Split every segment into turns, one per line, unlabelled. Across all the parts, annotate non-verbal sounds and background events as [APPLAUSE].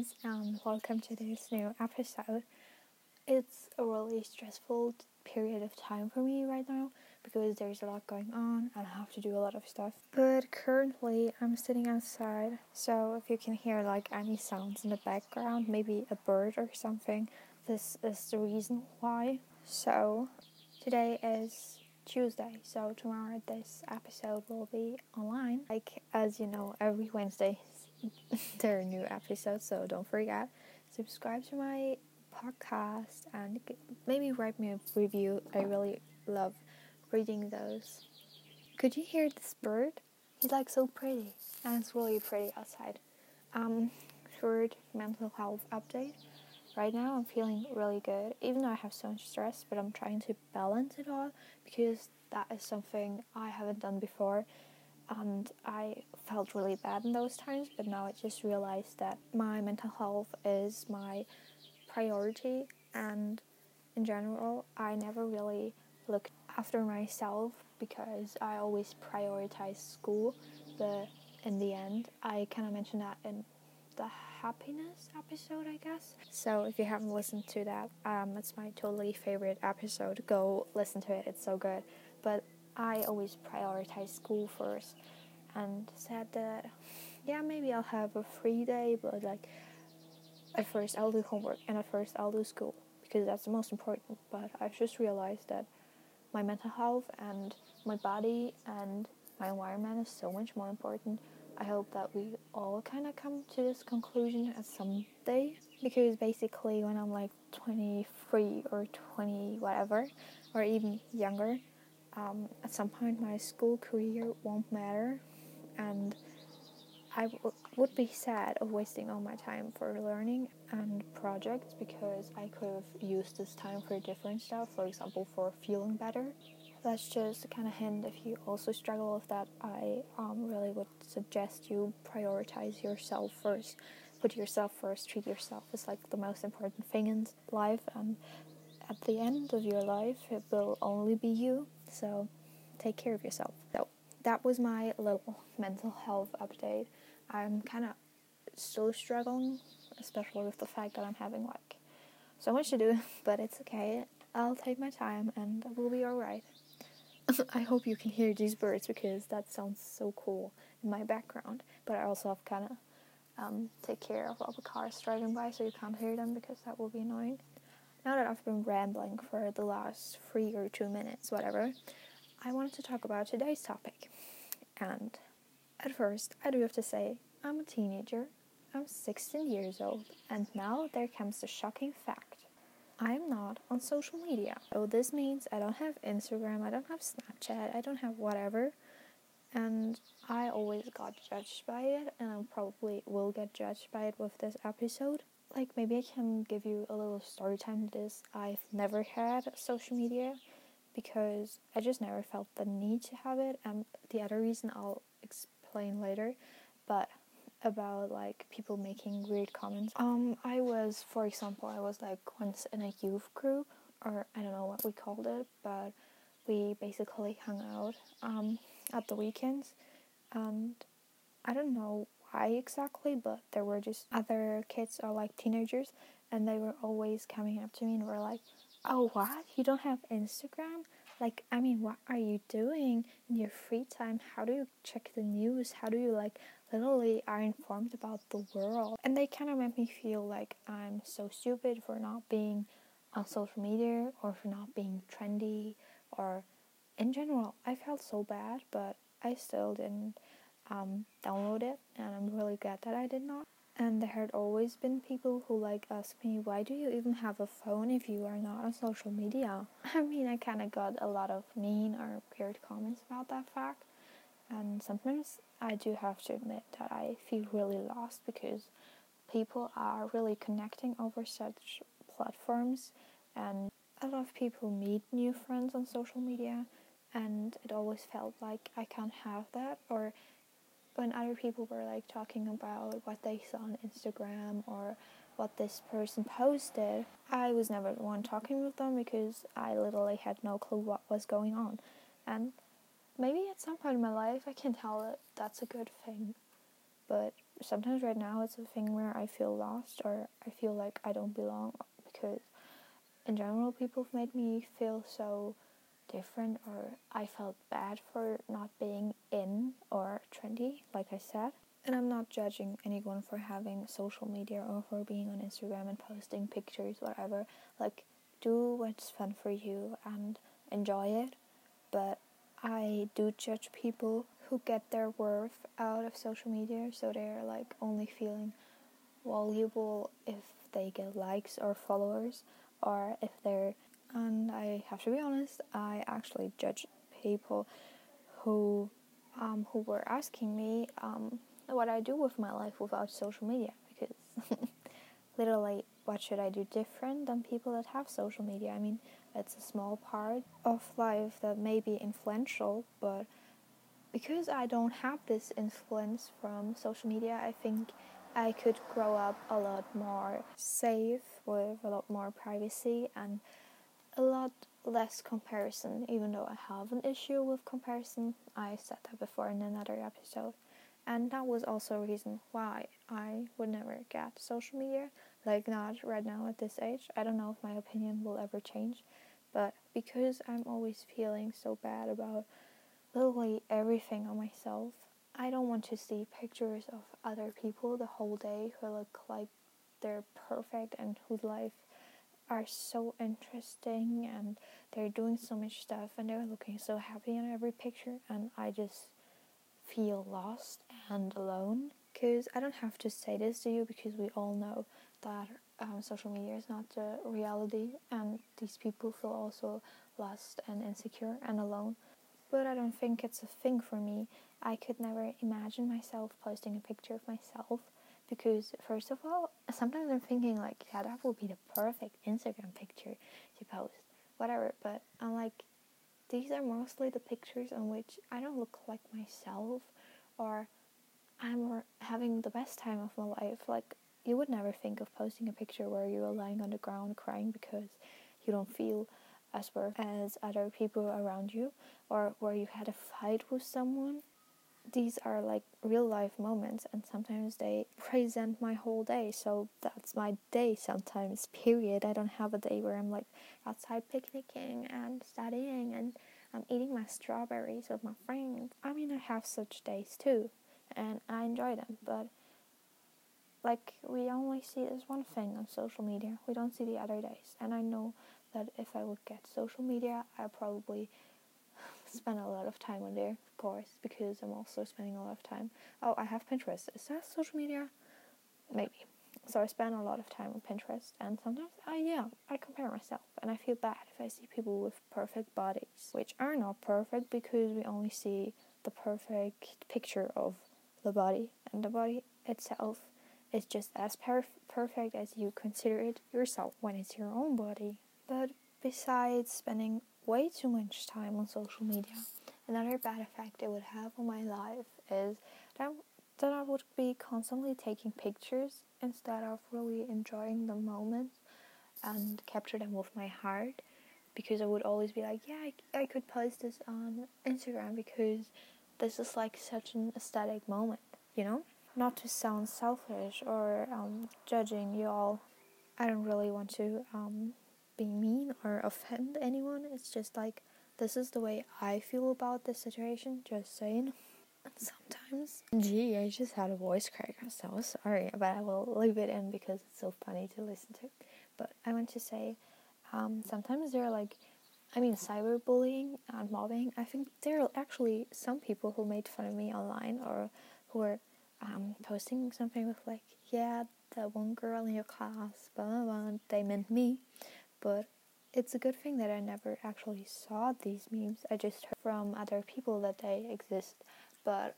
friends, and welcome to this new episode. It's a really stressful period of time for me right now because there's a lot going on and I have to do a lot of stuff. But currently, I'm sitting outside, so if you can hear like any sounds in the background, maybe a bird or something, this is the reason why. So, today is Tuesday, so tomorrow this episode will be online. Like, as you know, every Wednesday [LAUGHS] there are new episodes, so don't forget. Subscribe to my podcast and maybe write me a review. I really love reading those. Could you hear this bird? He's like so pretty, and it's really pretty outside. Um, third mental health update. Right now, I'm feeling really good, even though I have so much stress, but I'm trying to balance it all because that is something I haven't done before. And I felt really bad in those times, but now I just realized that my mental health is my priority, and in general, I never really looked after myself because I always prioritize school, but in the end, I kind of mentioned that in the happiness episode, I guess. So if you haven't listened to that, um, it's my totally favorite episode. Go listen to it; it's so good. But I always prioritize school first, and said that, yeah, maybe I'll have a free day, but like at first I'll do homework and at first I'll do school because that's the most important. But I've just realized that my mental health and my body and my environment is so much more important I hope that we all kind of come to this conclusion at some day because basically when I'm like 23 or 20 whatever or even younger um, at some point my school career won't matter and I w- would be sad of wasting all my time for learning and projects because I could have used this time for different stuff for example for feeling better. That's just a kind of hint if you also struggle with that i um, really would suggest you prioritize yourself first. Put yourself first treat yourself as like the most important thing in life and at the end of your life it will only be you so take care of yourself so that was my little mental health update i'm kind of still struggling especially with the fact that i'm having like so much to do [LAUGHS] but it's okay I'll take my time and we'll be alright. [LAUGHS] I hope you can hear these birds because that sounds so cool in my background. But I also have kind of um, take care of all the cars driving by so you can't hear them because that will be annoying. Now that I've been rambling for the last three or two minutes, whatever, I wanted to talk about today's topic. And at first, I do have to say, I'm a teenager, I'm 16 years old, and now there comes the shocking fact I'm not on social media. So this means I don't have Instagram, I don't have Snapchat, I don't have whatever. And I always got judged by it, and I probably will get judged by it with this episode. Like, maybe I can give you a little story time to this. I've never had social media because I just never felt the need to have it. And the other reason I'll explain later. But about like people making weird comments. Um, I was, for example, I was like once in a youth group, or I don't know what we called it, but we basically hung out um, at the weekends, and I don't know why exactly, but there were just other kids or like teenagers, and they were always coming up to me and were like, "Oh, what? You don't have Instagram?" Like, I mean, what are you doing in your free time? How do you check the news? How do you like literally are informed about the world. And they kind of make me feel like I'm so stupid for not being on social media or for not being trendy or in general. I felt so bad, but I still didn't um, download it, and I'm really glad that I did not. And there had always been people who like ask me, why do you even have a phone if you are not on social media? [LAUGHS] I mean, I kind of got a lot of mean or weird comments about that fact, and sometimes I do have to admit that I feel really lost because people are really connecting over such platforms and a lot of people meet new friends on social media and it always felt like I can't have that or when other people were like talking about what they saw on Instagram or what this person posted, I was never the one talking with them because I literally had no clue what was going on. And maybe at some point in my life I can tell that that's a good thing. But sometimes right now it's a thing where I feel lost or I feel like I don't belong because in general people have made me feel so different or I felt bad for not being in or trendy, like I said. And I'm not judging anyone for having social media or for being on Instagram and posting pictures, whatever. Like, do what's fun for you and enjoy it. But I do judge people who get their worth out of social media, so they're like only feeling valuable if they get likes or followers, or if they're. And I have to be honest, I actually judge people who um, who were asking me um, what I do with my life without social media because [LAUGHS] literally what should I do different than people that have social media? I mean, it's a small part of life that may be influential, but because I don't have this influence from social media, I think I could grow up a lot more safe with a lot more privacy and a lot less comparison, even though I have an issue with comparison. I said that before in another episode. And that was also a reason why I would never get social media, like not right now at this age. I don't know if my opinion will ever change, but because I'm always feeling so bad about literally everything on myself, I don't want to see pictures of other people the whole day who look like they're perfect and whose life are so interesting and they're doing so much stuff and they're looking so happy in every picture and I just feel lost and alone because I don't have to say this to you because we all know that um, social media is not the reality and these people feel also lost and insecure and alone but I don't think it's a thing for me. I could never imagine myself posting a picture of myself because first of all, sometimes I'm thinking like, yeah, that would be the perfect Instagram picture to post, whatever. But I'm like, these are mostly the pictures on which I don't look like myself or I'm having the best time of my life. Like, you would never think of posting a picture where you are lying on the ground crying because you don't feel as worth as other people around you or where you had a fight with someone. These are like real life moments, and sometimes they present my whole day. So that's my day sometimes, period. I don't have a day where I'm like outside picnicking and studying and I'm eating my strawberries with my friends. I mean, I have such days too, and I enjoy them, but like we only see this one thing on social media. We don't see the other days, and I know that if I would get social media, I probably spend a lot of time on there, of course, because I'm also spending a lot of time. Oh, I have Pinterest. Is that social media? Maybe. So I spend a lot of time on Pinterest, and sometimes I yeah I compare myself, and I feel bad if I see people with perfect bodies, which are not perfect because we only see the perfect picture of the body, and the body itself is just as perf- perfect as you consider it yourself when it's your own body. But besides spending way too much time on social media, another bad effect it would have on my life is that, that I would be constantly taking pictures instead of really enjoying the moments and capture them with my heart because I would always be like, yeah, I, I could post this on Instagram because this is like such an aesthetic moment, you know? Not to sound selfish or um, judging you all, I don't really want to um, be mean or offend anyone. It's just like this is the way I feel about this situation. Just saying. And sometimes, gee, I just had a voice crack. I'm so sorry, but I will leave it in because it's so funny to listen to. But I want to say, um, sometimes there are like, I mean, cyberbullying and mobbing. I think there are actually some people who made fun of me online or who were um, posting something with like, yeah, that one girl in your class, blah blah blah. They meant me, but it's a good thing that I never actually saw these memes. I just heard from other people that they exist, but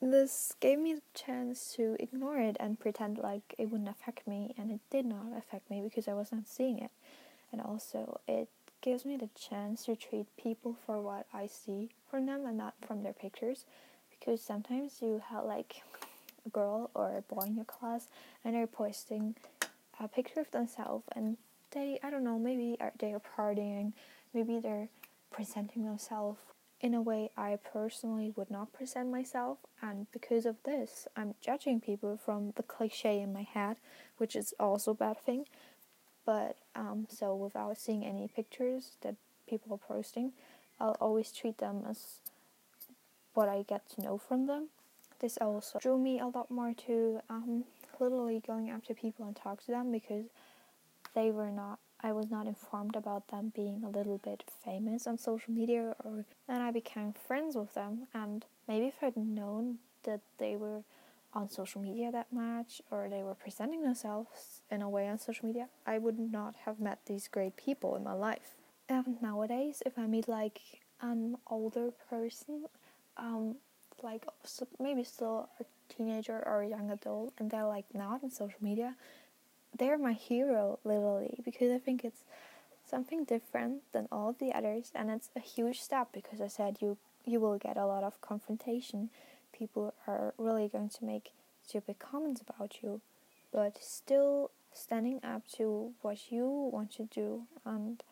this gave me the chance to ignore it and pretend like it wouldn't affect me, and it did not affect me because I was not seeing it. And also, it gives me the chance to treat people for what I see from them and not from their pictures, because sometimes you have like a girl or a boy in your class and they're posting a picture of themselves and they I don't know maybe they are partying, maybe they're presenting themselves in a way I personally would not present myself, and because of this, I'm judging people from the cliche in my head, which is also a bad thing. But um, so without seeing any pictures that people are posting, I'll always treat them as what I get to know from them. This also drew me a lot more to um, literally going up to people and talk to them because they were not I was not informed about them being a little bit famous on social media or and I became friends with them and maybe if I'd known that they were on social media that much or they were presenting themselves in a way on social media, I would not have met these great people in my life. And nowadays if I meet like an older person, um, like maybe still a teenager or a young adult and they're like not on social media, they're my hero literally because I think it's something different than all the others and it's a huge step because I said you you will get a lot of confrontation. People are really going to make stupid comments about you, but still standing up to what you want to do and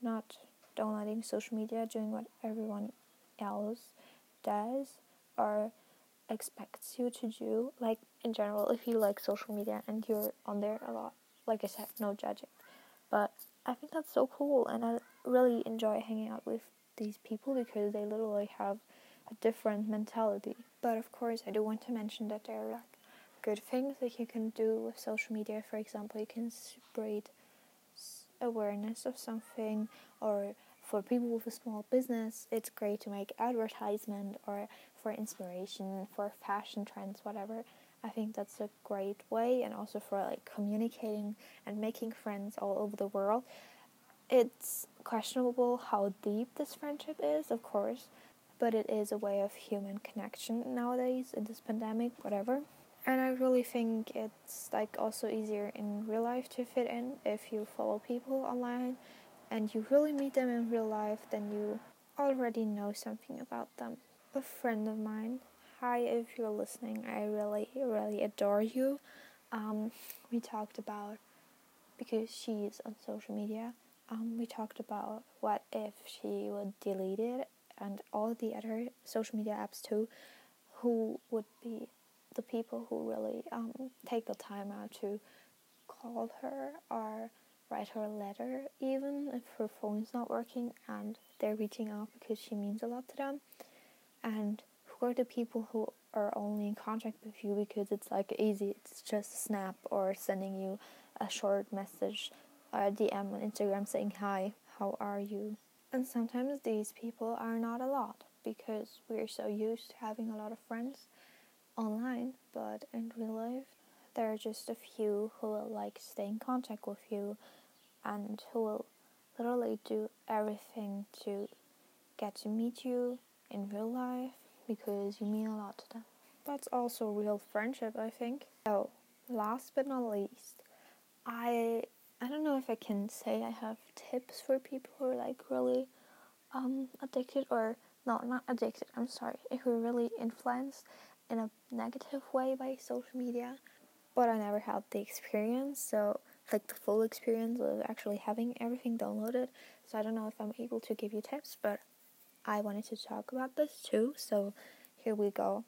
not downloading social media, doing what everyone else does or expects you to do. Like in general, if you like social media and you're on there a lot, like I said, no judging. But I think that's so cool, and I really enjoy hanging out with these people because they literally have a different mentality. But of course, I do want to mention that there are like good things that you can do with social media. For example, you can spread awareness of something, or for people with a small business, it's great to make advertisement or for inspiration, for fashion trends, whatever. I think that's a great way, and also for like communicating and making friends all over the world. It's questionable how deep this friendship is, of course, but it is a way of human connection nowadays in this pandemic, whatever. And I really think it's like also easier in real life to fit in if you follow people online and you really meet them in real life, then you already know something about them. A friend of mine hi if you're listening. I really, really adore you. Um, we talked about because she's on social media. Um, we talked about what if she would delete it and all the other social media apps too. Who would be the people who really um, take the time out to call her or write her a letter, even if her phone's not working and they're reaching out because she means a lot to them. And who are the people who are only in contact with you because it's like easy, it's just a snap or sending you a short message, a DM on Instagram saying hi, how are you? And sometimes these people are not a lot because we're so used to having a lot of friends online, but in real life, there are just a few who will like stay in contact with you and who will literally do everything to get to meet you in real life because you mean a lot to them. That's also real friendship, I think. So, last but not least, I I don't know if I can say I have tips for people who are like really um addicted or no, not addicted. I'm sorry, who are really influenced in a negative way by social media. But I never had the experience, so like the full experience of actually having everything downloaded. So I don't know if I'm able to give you tips, but I wanted to talk about this too, so here we go.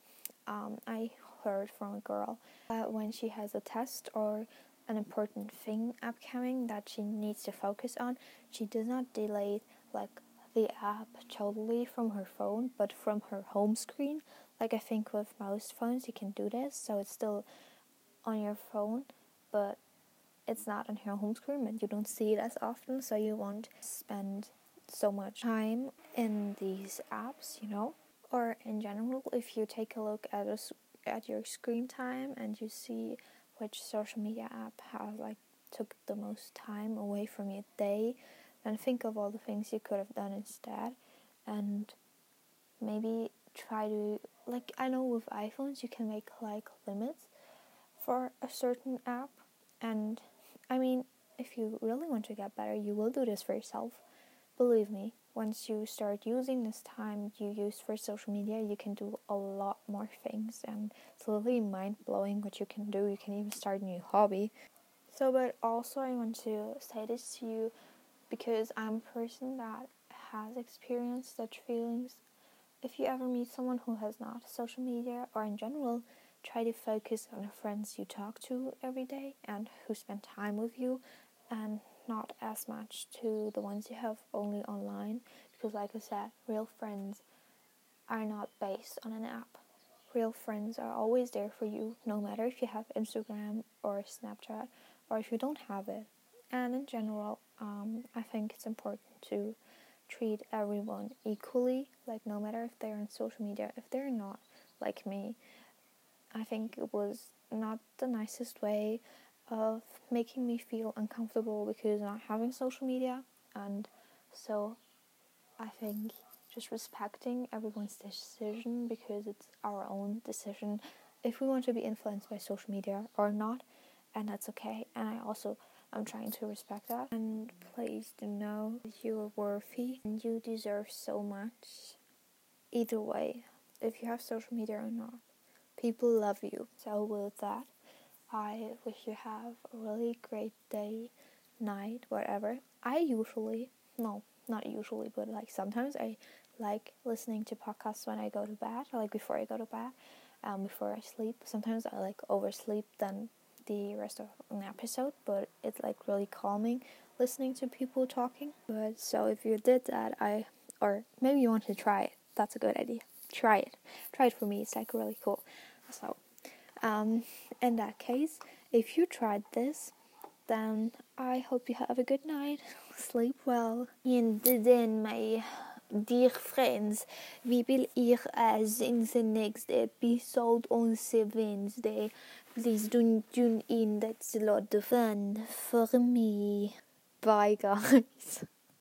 Um, I heard from a girl that when she has a test or an important thing upcoming that she needs to focus on, she does not delete like the app totally from her phone, but from her home screen. Like I think with most phones you can do this, so it's still on your phone, but it's not on your home screen and you don't see it as often, so you won't spend so much time in these apps, you know, or in general, if you take a look at a, at your screen time and you see which social media app has like took the most time away from your day, then think of all the things you could have done instead, and maybe try to like I know with iPhones you can make like limits for a certain app, and I mean if you really want to get better, you will do this for yourself Believe me, once you start using this time you use for social media, you can do a lot more things, and it's really mind blowing what you can do. You can even start a new hobby. So, but also, I want to say this to you because I'm a person that has experienced such feelings if you ever meet someone who has not social media or in general, try to focus on the friends you talk to every day and who spend time with you and not as much to the ones you have only online because like I said, real friends are not based on an app. Real friends are always there for you no matter if you have Instagram or Snapchat or if you don't have it. And in general, um, I think it's important to treat everyone equally, like no matter if they're on social media, if they're not like me. I think it was not the nicest way of making me feel uncomfortable because not having social media and so I think just respecting everyone's decision because it's our own decision if we want to be influenced by social media or not and that's okay and I also I'm trying to respect that. And please do know that you're worthy and you deserve so much either way if you have social media or not people love you so with that I wish you have a really great day, night, whatever. I usually, no, not usually, but like sometimes I like listening to podcasts when I go to bed, like before I go to bed, um, before I sleep. Sometimes I like oversleep than the rest of an episode, but it's like really calming listening to people talking. But so if you did that, I or maybe you want to try it. That's a good idea. Try it. Try it for me. It's like really cool. So um, in that case, if you tried this, then I hope you have a good night. [LAUGHS] Sleep well. And then, my dear friends, we will hear us in the next episode on Wednesday. Please don't tune in, that's a lot of fun for me. Bye, [LAUGHS] guys.